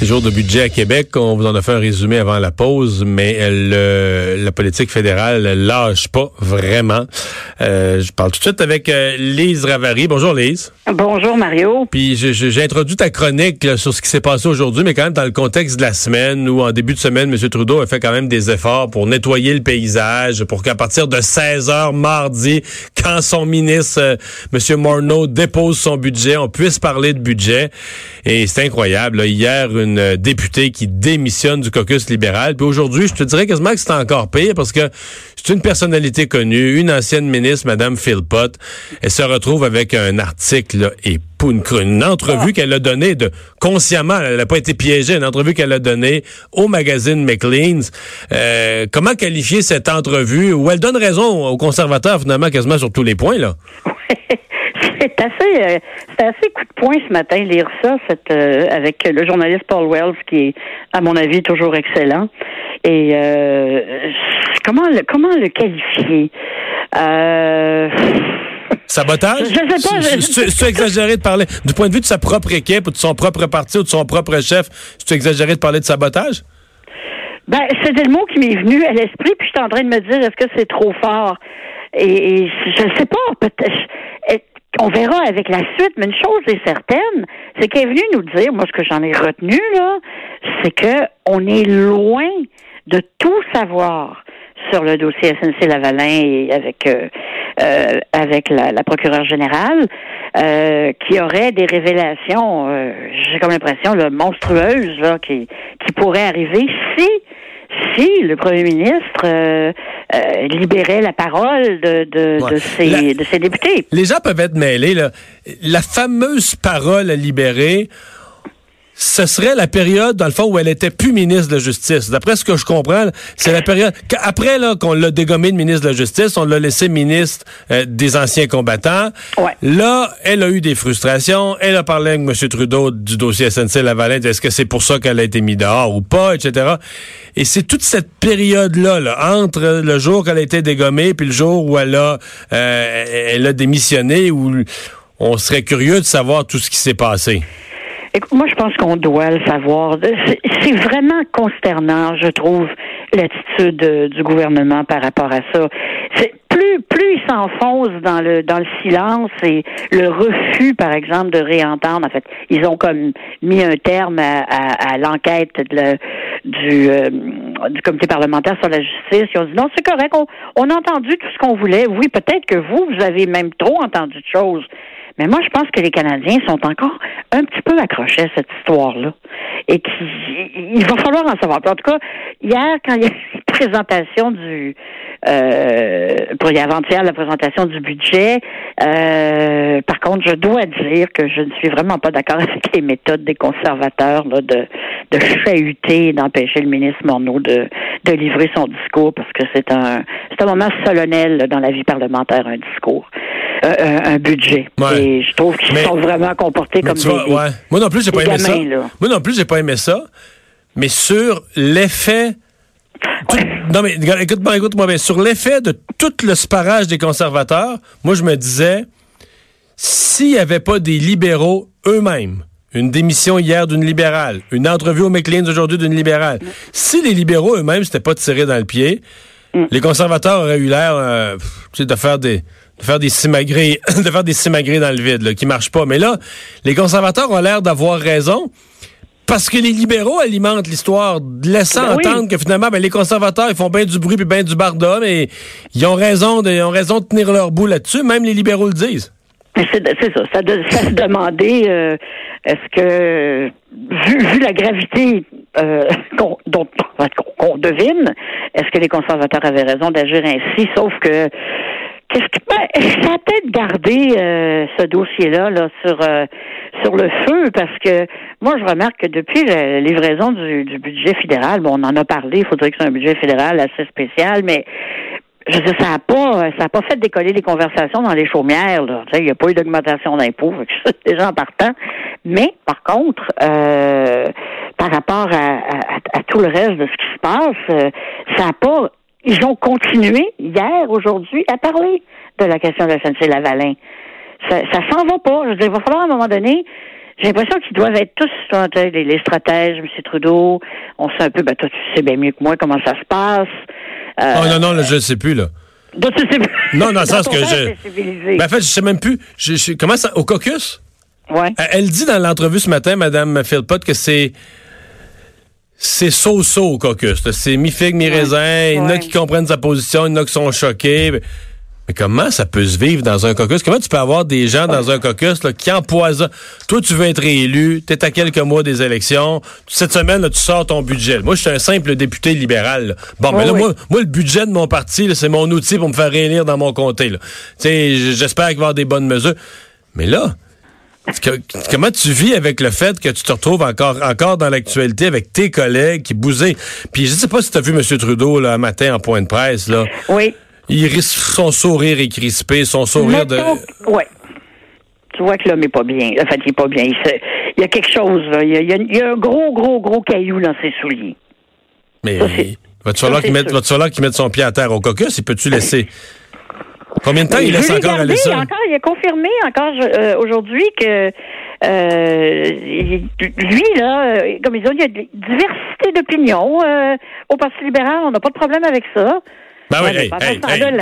C'est jour de budget à Québec. On vous en a fait un résumé avant la pause, mais euh, le, la politique fédérale lâche pas vraiment. Euh, je parle tout de suite avec euh, Lise Ravary. Bonjour Lise. Bonjour Mario. Puis j'ai introduit ta chronique sur ce qui s'est passé aujourd'hui, mais quand même dans le contexte de la semaine où en début de semaine, M. Trudeau a fait quand même des efforts pour nettoyer le paysage, pour qu'à partir de 16 heures mardi, quand son ministre, M. Morneau, dépose son budget, on puisse parler de budget. Et c'est incroyable. Hier, une une députée qui démissionne du caucus libéral. Puis aujourd'hui, je te dirais quasiment que c'est encore pire parce que c'est une personnalité connue, une ancienne ministre, Madame Philpott. Elle se retrouve avec un article et une, une entrevue qu'elle a donnée de consciemment, elle n'a pas été piégée, une entrevue qu'elle a donnée au magazine McLean's. Euh, comment qualifier cette entrevue où elle donne raison aux conservateurs finalement quasiment sur tous les points là? c'est assez, euh, c'est assez coup de poing ce matin lire ça, cette, euh, avec le journaliste Paul Wells qui est, à mon avis, toujours excellent. Et euh, comment le comment le qualifier? Sabotage? Je sais pas. C'est exagéré de parler du point de vue de sa propre équipe ou de son propre parti ou de son propre chef. C'est exagéré de parler de sabotage? Ben, c'était le mot qui m'est venu à l'esprit, puis je suis en train de me dire, est-ce que c'est trop fort? Et, et je sais pas, peut-être on verra avec la suite, mais une chose est certaine, c'est qu'elle est venue nous dire, moi ce que j'en ai retenu là, c'est que on est loin de tout savoir sur le dossier SNC Lavalin et avec euh, euh, avec la, procureure générale, euh, qui aurait des révélations, j'ai comme l'impression, monstrueuses là, qui qui pourraient arriver si si le premier ministre euh, euh, libérait la parole de, de, de, ses, de ses députés. Les gens peuvent être mêlés. Là. La fameuse parole à libérer, ce serait la période, dans le fond, où elle était plus ministre de la Justice. D'après ce que je comprends, c'est la période... Après là, qu'on l'a dégommé de ministre de la Justice, on l'a laissé ministre euh, des anciens combattants. Là, elle a eu des frustrations. Elle a parlé avec M. Trudeau du dossier SNC-Lavalin. Est-ce que c'est pour ça qu'elle a été mise dehors ou pas, etc. Et c'est toute cette période-là, là, entre le jour qu'elle a été dégommée puis le jour où elle a, euh, elle a démissionné, où on serait curieux de savoir tout ce qui s'est passé. Écoute, moi, je pense qu'on doit le savoir. C'est vraiment consternant, je trouve, l'attitude du gouvernement par rapport à ça. C'est plus plus ils s'enfoncent dans le dans le silence et le refus, par exemple, de réentendre. En fait, ils ont comme mis un terme à, à, l'enquête du euh, du comité parlementaire sur la justice. Ils ont dit non, c'est correct. On, on a entendu tout ce qu'on voulait. Oui, peut-être que vous, vous avez même trop entendu de choses. Mais moi, je pense que les Canadiens sont encore un petit peu accrochés à cette histoire-là. Et qu'il va falloir en savoir. En tout cas, hier, quand il y a une présentation du euh, pour y avant-hier la présentation du budget, euh, par contre, je dois dire que je ne suis vraiment pas d'accord avec les méthodes des conservateurs là, de, de chahuter, d'empêcher le ministre Morneau de, de livrer son discours parce que c'est un c'est un moment solennel dans la vie parlementaire, un discours. Euh, un, budget. Et je trouve qu'ils sont vraiment comportés comme des, Moi non plus, j'ai pas aimé ça. Moi non plus, j'ai pas aimé ça. Mais sur l'effet Non, mais écoute-moi, écoute-moi Sur l'effet de tout le sparage des conservateurs, moi, je me disais, s'il n'y avait pas des libéraux eux-mêmes, une démission hier d'une libérale, une entrevue au McLean aujourd'hui d'une libérale, si les libéraux eux-mêmes s'étaient pas tirés dans le pied, mm. les conservateurs auraient eu l'air euh, de faire des de faire des simagrées, de faire des simagrées dans le vide, là, qui marchent pas. Mais là, les conservateurs ont l'air d'avoir raison. Parce que les libéraux alimentent l'histoire, laissant ben entendre que finalement, ben, les conservateurs, ils font bien du bruit puis bien du barda, mais ils ont raison de, ils ont raison de tenir leur bout là-dessus. Même les libéraux le disent. C'est ça. Ça, se demandait, euh, est-ce que, vu, la gravité euh, qu'on devine, est-ce que les conservateurs avaient raison d'agir ainsi? Sauf que Qu'est-ce que ben, ça a peut-être gardé euh, ce dossier-là là sur euh, sur le feu? Parce que moi je remarque que depuis la livraison du, budget fédéral, bon on en a parlé, il faudrait que c'est un budget fédéral assez spécial, mais je veux dire, ça n'a pas ça a pas fait décoller les conversations dans les chaumières. Là. Il n'y a pas eu d'augmentation d'impôts, déjà en partant. Mais par contre, euh, par rapport à, tout le reste de ce qui se passe, ça n'a pas. Ils ont continué hier, aujourd'hui, à parler de la question de la SNC-Lavalin. Ça, ça s'en va pas. Je veux dire, il va falloir à un moment donné j'ai l'impression qu'ils doivent être tous les, les stratèges, M. Trudeau. On sait un peu, ben toi, tu sais bien mieux que moi comment ça se passe. Euh, oh non, non, là, je ne sais plus, là. Donc, tu sais plus. Non, dans le sens que je. Ben, en fait, je sais même plus. Je, comment ça. Au caucus? Ouais. Elle dit dans l'entrevue ce matin, Mme Philpott, que c'est. C'est so-so au caucus. C'est mi-figue, mi-raisin. Il y en a qui comprennent sa position, il y en a qui sont choqués. Mais comment ça peut se vivre dans un caucus? Comment tu peux avoir des gens dans un caucus là, qui empoisonnent? Toi, tu veux être réélu, tu es à quelques mois des élections. Cette semaine, là, tu sors ton budget. Moi, je suis un simple député libéral. Bon, mais là, moi, moi, le budget de mon parti, c'est mon outil pour me faire réélire dans mon comté. J'espère qu'il va y avoir des bonnes mesures. Mais là, comment tu vis avec le fait que tu te retrouves encore, encore dans l'actualité avec tes collègues qui bousaient? Puis je sais pas si tu as vu M. Trudeau là, un matin en point de presse. Là. Oui. Il risque son sourire est crispé, son sourire de. Oui. Tu vois que l'homme n'est pas bien. En fait, il n'est pas bien. Il, y a quelque chose, là. Il, y a, un gros, gros, gros caillou dans ses souliers. Mais va-tu falloir qu'il mette, mette, son pied à terre au cocus? Il peut-tu laisser. Combien de temps il laisse encore aller ça? Encore, il a confirmé encore euh, aujourd'hui que euh, lui, là, euh, comme ils ont dit, il y a une diversité d'opinions au Parti libéral. On n'a pas de problème avec ça. Ben oui,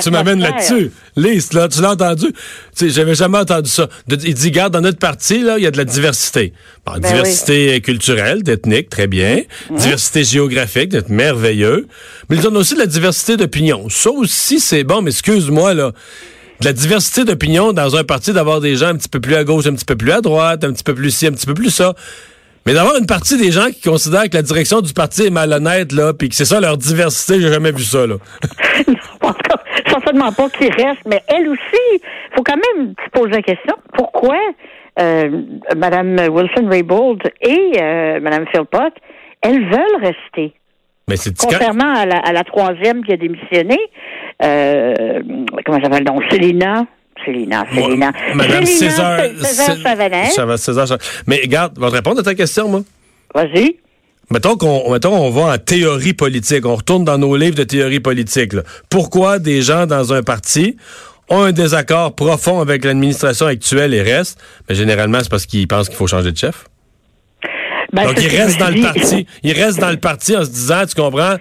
tu m'amènes là-dessus. Lise, là, tu l'as entendu? Tu sais, j'avais jamais entendu ça. il dit, garde, dans notre parti, là, il y a de la diversité. Ben diversité culturelle, ethnique, très bien. Diversité géographique, d'être merveilleux. Mais ils ont aussi de la diversité d'opinion. Ça aussi, c'est bon, mais excuse-moi, là de la diversité d'opinion dans un parti, d'avoir des gens un petit peu plus à gauche, un petit peu plus à droite, un petit peu plus ci, un petit peu plus ça. Mais d'avoir une partie des gens qui considèrent que la direction du parti est malhonnête, là, puis que c'est ça leur diversité, j'ai jamais vu ça, là. en tout cas, certainement pas qu'ils restent, mais elle aussi, faut quand même se poser la question, pourquoi euh, Mme Wilson-Raybould et euh, Mme Philpott, elles veulent rester? Mais c'est Contrairement à la, à la, troisième qui a démissionné, euh, comment ça s'appelle donc, Célina, Célina, Célina. Madame César, César César, Mais regarde, je vais te répondre à ta question, moi. Vas-y. Mettons qu'on mettons on va en théorie politique, on retourne dans nos livres de théorie politique. Pourquoi des gens dans un parti ont un désaccord profond avec l'administration actuelle et restent? Mais généralement, c'est parce qu'ils pensent qu'il faut changer de chef. Ben, Donc, ils restent dans le parti. Ils restent dans le parti en se disant, tu comprends,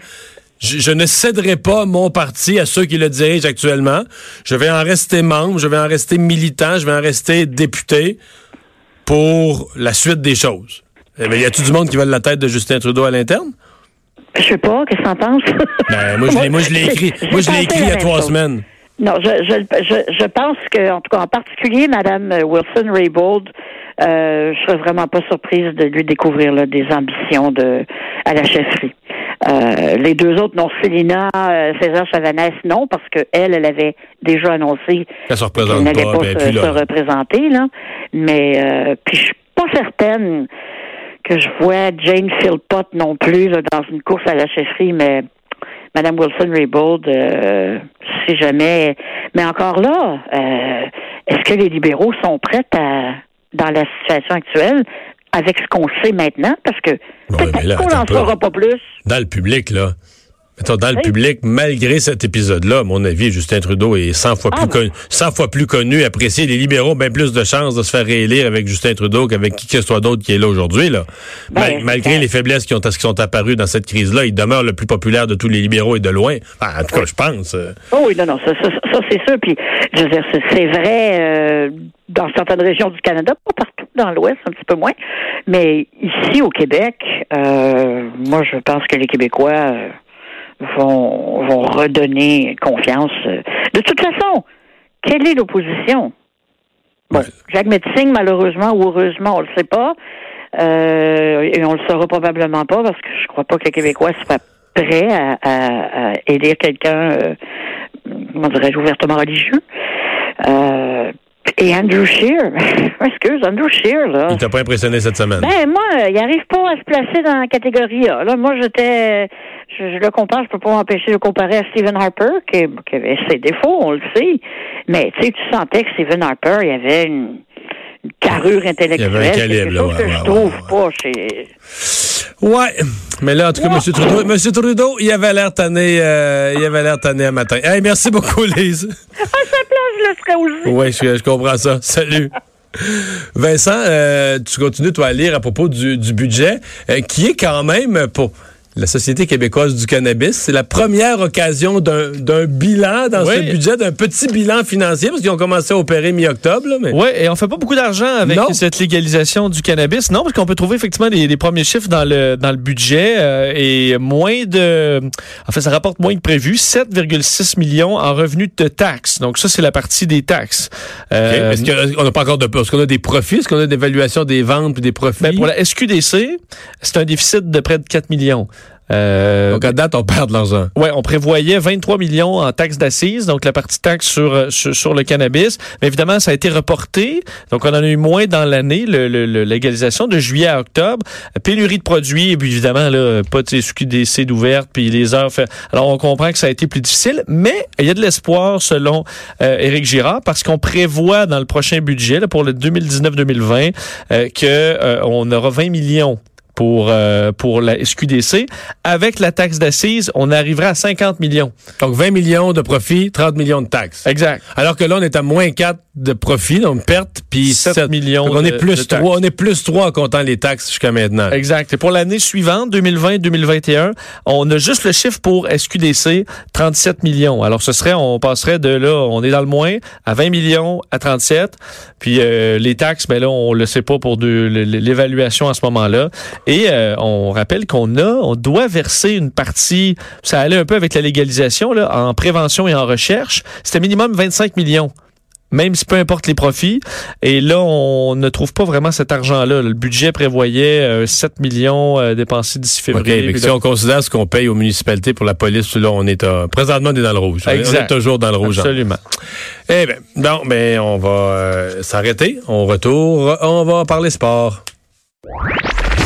je, ne céderai pas mon parti à ceux qui le dirigent actuellement. Je vais en rester membre, je vais en rester militant, je vais en rester député pour la suite des choses. Mais eh y a-tu du monde qui veut la tête de Justin Trudeau à l'interne? Je sais pas, qu'est-ce que t'en penses? Ben, moi, je l'ai, écrit. Moi, je l'ai écrit il y a trois semaines. Non, je, je, je, pense que, en tout cas, en particulier, Mme Wilson-Raybould, euh, je serais vraiment pas surprise de lui découvrir là, des ambitions de à la chefferie. Euh, les deux autres, non, Célina, euh, César Chavanès, non, parce qu'elle, elle avait déjà annoncé qu'elle n'allait pas, ben, se, représenter. Là. Mais euh, puis je suis pas certaine que je vois Jane Philpott non plus là, dans une course à la chefferie, mais Madame Wilson Raybould, euh, si jamais. Mais encore là, euh, est-ce que les libéraux sont prêts à, dans la situation actuelle, avec ce qu'on sait maintenant, parce que peut-être qu'on n'en saura pas plus. Dans le public, là. dans le public, malgré cet épisode-là, à mon avis, Justin Trudeau est 100 fois, ah, plus, connu, 100 fois plus connu, apprécié. Les libéraux ont bien plus de chances de se faire réélire avec Justin Trudeau qu'avec qui que ce soit d'autre qui est là aujourd'hui. Là. Ben, malgré ben les faiblesses qui, ont, qui sont apparues dans cette crise-là, il demeure le plus populaire de tous les libéraux et de loin. en tout cas, je pense. Oh oui, non, non, ça, c'est sûr. Puis, je veux dire, c'est vrai euh, dans certaines régions du Canada, pas partout dans l'Ouest, un petit peu moins. Mais ici, au Québec, euh, moi, je pense que les Québécois euh, vont, vont redonner confiance. De toute façon, quelle est l'opposition? Bon, Jacques Metzing, malheureusement ou heureusement, on le sait pas. Euh, et on le saura probablement pas parce que je crois pas que les Québécois soient prêts à, à, aider quelqu'un, euh, comment dirais-je, ouvertement religieux. Euh, et Andrew Shear, excuse, Andrew Shear, là. Il t'a pas impressionné cette semaine? Ben, moi, il arrive pas à se placer dans la catégorie A. Là, moi, j'étais, je, le compare, je peux pas m'empêcher de comparer à Stephen Harper, qui, avait ses défauts, on le sait. Mais, tu sais, tu sentais que Stephen Harper, il avait une, carrure intellectuelle. Il y avait un calibre, là, que je trouve pas chez... Ouais, mais là, en tout cas, M. Trudeau, Monsieur Trudeau, il avait l'air tanné, euh, il avait l'air tanné un matin. Hey, merci beaucoup, Lise. Le. Oui, je, je comprends ça. Salut. Vincent, euh, tu continues, toi, à lire à propos du, du budget, euh, qui est quand même, pour la Société québécoise du cannabis. C'est la première occasion d'un bilan dans ce budget, d'un petit bilan financier, parce qu'ils ont commencé à opérer mi-octobre. Mais... Oui, et on fait pas beaucoup d'argent avec cette légalisation du cannabis. Non, parce qu'on peut trouver effectivement des, premiers chiffres dans le, dans le budget euh, et moins de... En fait, ça rapporte moins que prévu, 7,6 millions en revenus de taxes. Donc ça, c'est la partie des taxes. Euh, Est-ce qu'on n'a pas encore de... Est-ce qu'on a des profits? Est-ce qu'on a une évaluation des ventes et des profits? Ben, pour la SQDC, c'est un déficit de près de 4 millions. Euh, donc à date, on perd de l'argent. Ouais, on prévoyait 23 millions en taxes d'assises, donc la partie taxe sur, sur, le cannabis. Mais évidemment, ça a été reporté. Donc on en a eu moins dans l'année, le, le, légalisation de juillet à octobre. Pénurie de produits, et puis évidemment, là, pas de SQDC d'ouverte, puis les heures. Fait... Alors on comprend que ça a été plus difficile, mais il y a de l'espoir selon euh, Éric Girard, parce qu'on prévoit dans le prochain budget, là, pour le 2019-2020, euh, que euh, on aura 20 millions pour, euh, pour la SQDC. Avec la taxe d'assises, on arriverait à 50 millions. Donc 20 millions de profit, 30 millions de taxes. Exact. Alors que là, on est à moins 4 de profit, donc perte, puis 7, millions donc on est plus 3, On est plus 3 en comptant les taxes jusqu'à maintenant. Exact. Et pour l'année suivante, 2020-2021, on a juste le chiffre pour SQDC, 37 millions. Alors ce serait, on passerait de là, on est dans le moins, à 20 millions, à 37. Puis euh, les taxes, ben là, on le sait pas pour l'évaluation à ce moment-là. Et euh, on rappelle qu'on a, on doit verser une partie, ça allait un peu avec la légalisation, là, en prévention et en recherche. C'était minimum 25 millions même si peu importe les profits. Et là, on ne trouve pas vraiment cet argent-là. Le budget prévoyait 7 euh, millions euh, dépensés d'ici février. si on considère ce qu'on paye aux municipalités pour la police, là, on est présentement on est dans le rouge. On est toujours dans le rouge. Absolument. Eh bien, bon, mais on va s'arrêter. On retourne. On va parler sport.